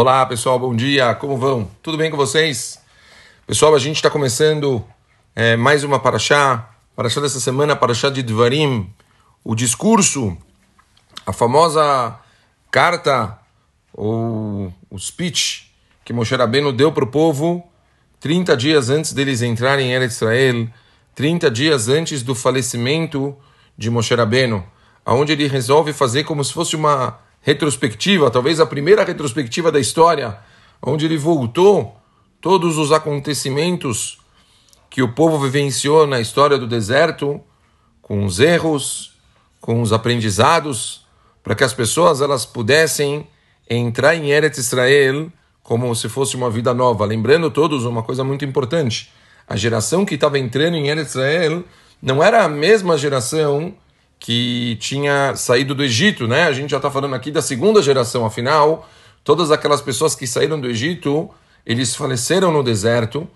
Olá pessoal, bom dia, como vão? Tudo bem com vocês? Pessoal, a gente está começando é, mais uma Paraxá, Paraxá dessa semana, Paraxá de Dvarim, o discurso, a famosa carta, ou o speech que Moshe Rabbeinu deu para o povo 30 dias antes deles entrarem em Israel, 30 dias antes do falecimento de Moshe Rabbeinu, onde ele resolve fazer como se fosse uma retrospectiva, talvez a primeira retrospectiva da história, onde ele voltou todos os acontecimentos que o povo vivenciou na história do deserto, com os erros, com os aprendizados, para que as pessoas elas pudessem entrar em Eretz Israel como se fosse uma vida nova. Lembrando todos uma coisa muito importante: a geração que estava entrando em Eretz Israel não era a mesma geração que tinha saído do Egito, né? A gente já está falando aqui da segunda geração, afinal, todas aquelas pessoas que saíram do Egito, eles faleceram no deserto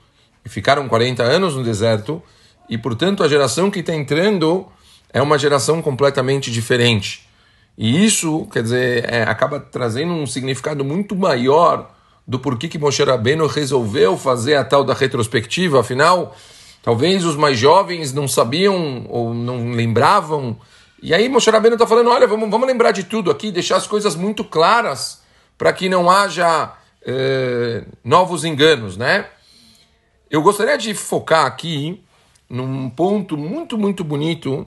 e ficaram 40 anos no deserto, e portanto a geração que está entrando é uma geração completamente diferente. E isso, quer dizer, é, acaba trazendo um significado muito maior do porquê que Moshe Rabbeinu resolveu fazer a tal da retrospectiva, afinal, talvez os mais jovens não sabiam ou não lembravam e aí Moshe Rabbeinu está falando, olha, vamos, vamos lembrar de tudo aqui, deixar as coisas muito claras para que não haja eh, novos enganos, né? Eu gostaria de focar aqui num ponto muito, muito bonito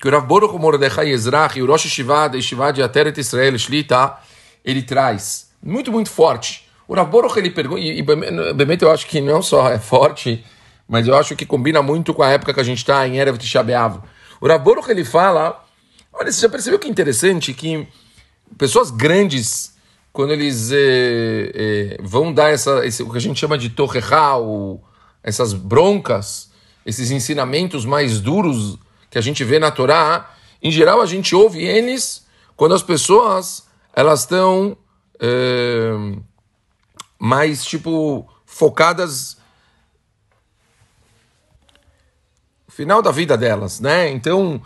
que o Rav Baruch Mordechai Ezrach, o Rosh Shiva da de Ateret Israel Shlita, ele traz, muito, muito forte. O Rav Baruch, ele pergunta, e, e eu acho que não só é forte, mas eu acho que combina muito com a época que a gente está em Erev Tisha. O Rav Baruch, ele fala Olha, você já percebeu que é interessante que pessoas grandes, quando eles é, é, vão dar essa, esse, o que a gente chama de torreral, essas broncas, esses ensinamentos mais duros que a gente vê na Torá, em geral a gente ouve eles quando as pessoas elas estão é, mais tipo focadas no final da vida delas, né? Então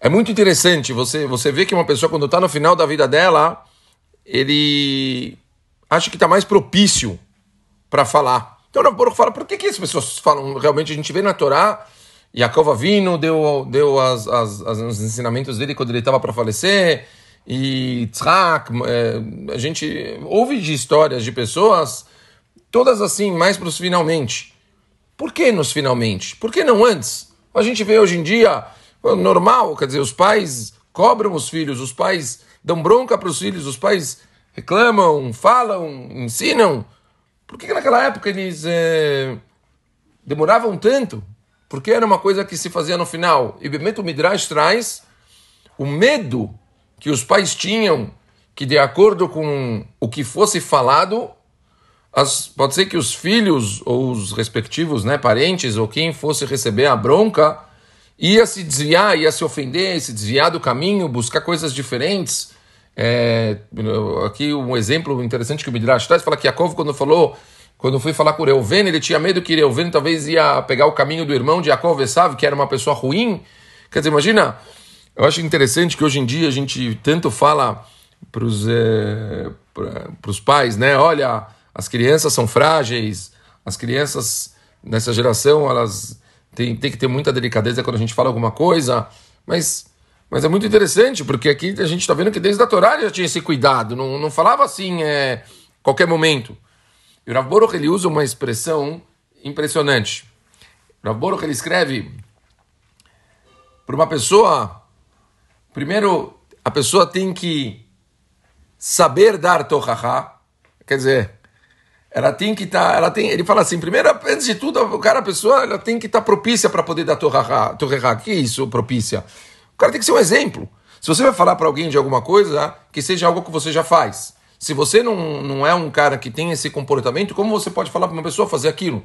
é muito interessante você, você vê que uma pessoa, quando está no final da vida dela, ele acha que está mais propício para falar. Então o Baruch fala, por que, que as pessoas falam? Realmente a gente vê na Torá, Yaakov Avino deu, deu as, as, as, os ensinamentos dele quando ele estava para falecer, e Tzrak, é, a gente ouve de histórias de pessoas, todas assim, mais para os finalmente. Por que nos finalmente? Por que não antes? A gente vê hoje em dia normal, quer dizer, os pais cobram os filhos, os pais dão bronca para os filhos, os pais reclamam, falam, ensinam. Por que, que naquela época eles é, demoravam tanto? Porque era uma coisa que se fazia no final. E Bemeto Midrash traz o medo que os pais tinham que, de acordo com o que fosse falado, as, pode ser que os filhos ou os respectivos né, parentes ou quem fosse receber a bronca ia se desviar, ia se ofender, se desviar do caminho, buscar coisas diferentes. É, aqui um exemplo interessante que o Midrash traz, fala que Yaakov quando falou, quando foi falar com Reuven, ele tinha medo que Reuven talvez ia pegar o caminho do irmão de Yaakov Esav, que era uma pessoa ruim. Quer dizer, imagina, eu acho interessante que hoje em dia a gente tanto fala para os é, pais, né? Olha, as crianças são frágeis, as crianças nessa geração, elas tem, tem que ter muita delicadeza quando a gente fala alguma coisa, mas, mas é muito interessante, porque aqui a gente está vendo que desde a Torá já tinha esse cuidado, não, não falava assim é, qualquer momento. E o Rav ele usa uma expressão impressionante. O Rav ele escreve para uma pessoa, primeiro, a pessoa tem que saber dar tohaha, quer dizer, ela tem que estar, tá, ela tem, ele fala assim, primeiro, antes de tudo, o cara, a pessoa, ela tem que estar tá propícia para poder dar torrará, torrará. Que isso, propícia? O cara tem que ser um exemplo. Se você vai falar para alguém de alguma coisa, que seja algo que você já faz. Se você não, não é um cara que tem esse comportamento, como você pode falar para uma pessoa fazer aquilo?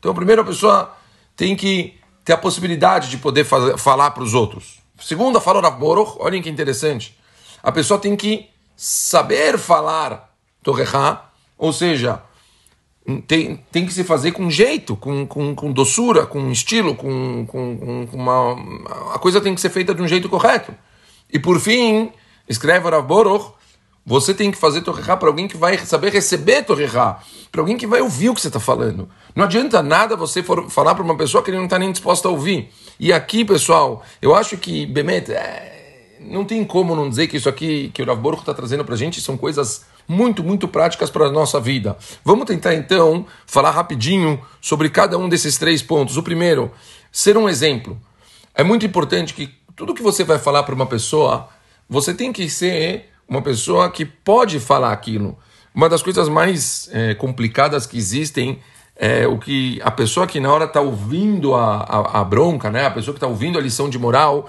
Então, primeiro, a pessoa tem que ter a possibilidade de poder fazer, falar para os outros. Segundo, a fala da Boroch, olhem que interessante. A pessoa tem que saber falar torrará, ou seja, tem, tem que se fazer com jeito, com, com, com doçura, com estilo, com, com, com, uma. A coisa tem que ser feita de um jeito correto. E por fim, escreve Rav Boroch, Você tem que fazer Torrihá para alguém que vai saber receber Torrihá, para alguém que vai ouvir o que você está falando. Não adianta nada você for falar para uma pessoa que ele não está nem disposta a ouvir. E aqui, pessoal, eu acho que, Bemet, é, não tem como não dizer que isso aqui que o Rav está trazendo para a gente são coisas muito, muito práticas para a nossa vida. Vamos tentar então falar rapidinho sobre cada um desses três pontos. O primeiro, ser um exemplo. É muito importante que tudo que você vai falar para uma pessoa, você tem que ser uma pessoa que pode falar aquilo. Uma das coisas mais é, complicadas que existem é o que a pessoa que na hora está ouvindo a, a, a, bronca, né? a pessoa que está ouvindo a lição de moral,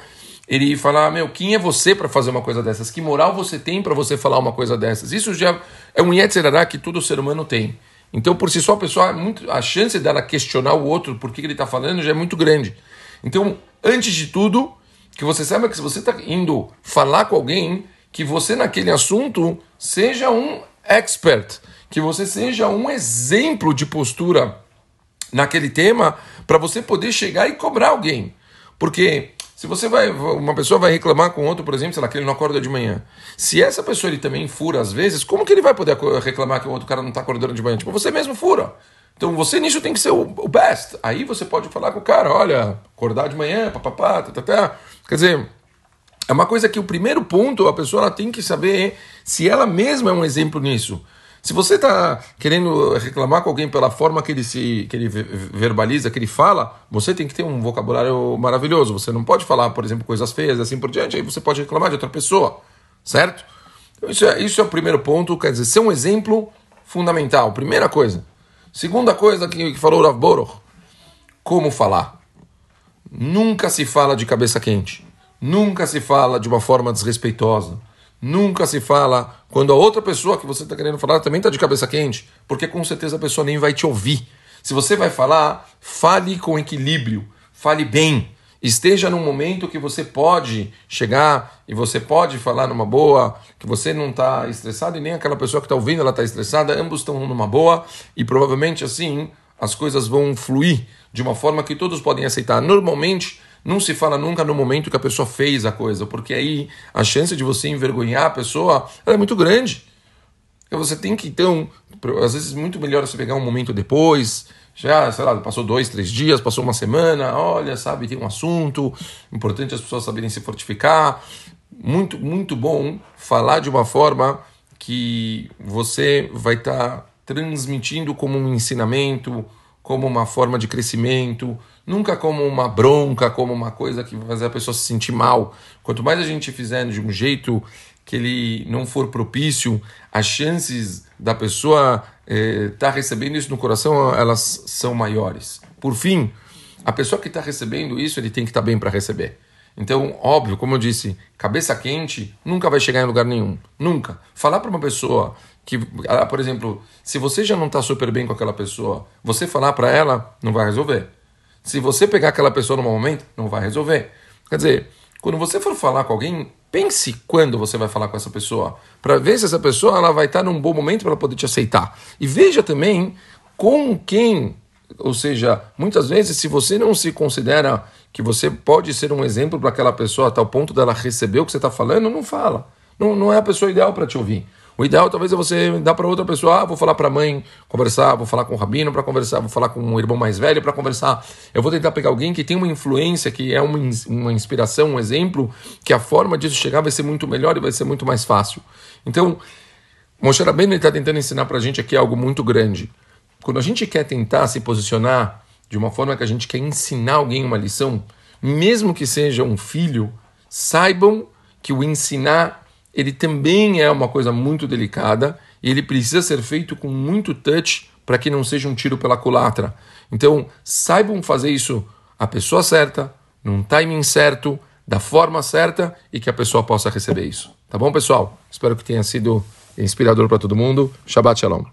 ele fala: Meu, quem é você para fazer uma coisa dessas? Que moral você tem para você falar uma coisa dessas? Isso já é um Yetzerará que todo ser humano tem. Então, por si só, a pessoa, muito, a chance dela questionar o outro por que ele está falando já é muito grande. Então, antes de tudo, que você saiba que se você está indo falar com alguém, que você naquele assunto seja um expert, que você seja um exemplo de postura naquele tema para você poder chegar e cobrar alguém. Porque se você vai, uma pessoa vai reclamar com outro, por exemplo, sei lá, que ele não acorda de manhã. Se essa pessoa ele também fura às vezes, como que ele vai poder reclamar que o outro cara não está acordando de manhã? Tipo, você mesmo fura. Então você nisso tem que ser o, best. Aí você pode falar com o cara, olha, acordar de manhã, papapá, tá, tá, tá. Quer dizer, é uma coisa que o primeiro ponto a pessoa ela tem que saber se ela mesma é um exemplo nisso. Se você está querendo reclamar com alguém pela forma que ele se que ele verbaliza, que ele fala, você tem que ter um vocabulário maravilhoso. Você não pode falar, por exemplo, coisas feias assim por diante. Aí você pode reclamar de outra pessoa, certo? Então, isso é, isso é o primeiro ponto. Quer dizer, ser um exemplo fundamental. Primeira coisa. Segunda coisa que, que falou Rav Boroch, como falar. Nunca se fala de cabeça quente. Nunca se fala de uma forma desrespeitosa. Nunca se fala quando a outra pessoa que você está querendo falar também está de cabeça quente, porque com certeza a pessoa nem vai te ouvir. Se você vai falar, fale com equilíbrio, fale bem. Esteja num momento que você pode chegar e você pode falar numa boa, que você não está estressado e nem aquela pessoa que está ouvindo ela está estressada, ambos estão numa boa e provavelmente assim as coisas vão fluir de uma forma que todos podem aceitar. Normalmente não se fala nunca no momento que a pessoa fez a coisa, porque aí a chance de você envergonhar a pessoa é muito grande. Então você tem que, então, às vezes muito melhor você pegar um momento depois, já, sei lá, passou dois, três dias, passou uma semana, olha, sabe, tem um assunto, importante as pessoas saberem se fortificar. Muito, muito bom falar de uma forma que você vai estar tá transmitindo como um ensinamento, como uma forma de crescimento, nunca como uma bronca, como uma coisa que vai fazer a pessoa se sentir mal. Quanto mais a gente fizer de um jeito que ele não for propício, as chances da pessoa estar eh, tá recebendo isso no coração elas são maiores. Por fim, a pessoa que está recebendo isso ele tem que estar tá bem para receber. Então, óbvio, como eu disse, cabeça quente nunca vai chegar em lugar nenhum. Nunca. Falar para uma pessoa que, ah, por exemplo, se você já não está super bem com aquela pessoa, você falar para ela não vai resolver. Se você pegar aquela pessoa no momento, não vai resolver. Quer dizer, quando você for falar com alguém, pense quando você vai falar com essa pessoa, para ver se essa pessoa ela vai estar num bom momento para poder te aceitar. E veja também com quem, ou seja, muitas vezes se você não se considera que você pode ser um exemplo para aquela pessoa a tal ponto dela receber o que você está falando, não fala. Não, não é a pessoa ideal para te ouvir. O ideal talvez é você dar para outra pessoa, ah, vou falar para a mãe conversar, vou falar com o rabino para conversar, vou falar com um irmão mais velho para conversar. Eu vou tentar pegar alguém que tem uma influência, que é uma, uma inspiração, um exemplo, que a forma disso chegar vai ser muito melhor e vai ser muito mais fácil. Então, Moshe Rabbeinu está tentando ensinar para a gente aqui algo muito grande. Quando a gente quer tentar se posicionar de uma forma que a gente quer ensinar alguém uma lição, mesmo que seja um filho, saibam que o ensinar ele também é uma coisa muito delicada e ele precisa ser feito com muito touch para que não seja um tiro pela culatra. Então, saibam fazer isso a pessoa certa, num timing certo, da forma certa e que a pessoa possa receber isso. Tá bom, pessoal? Espero que tenha sido inspirador para todo mundo. Shabbat Shalom.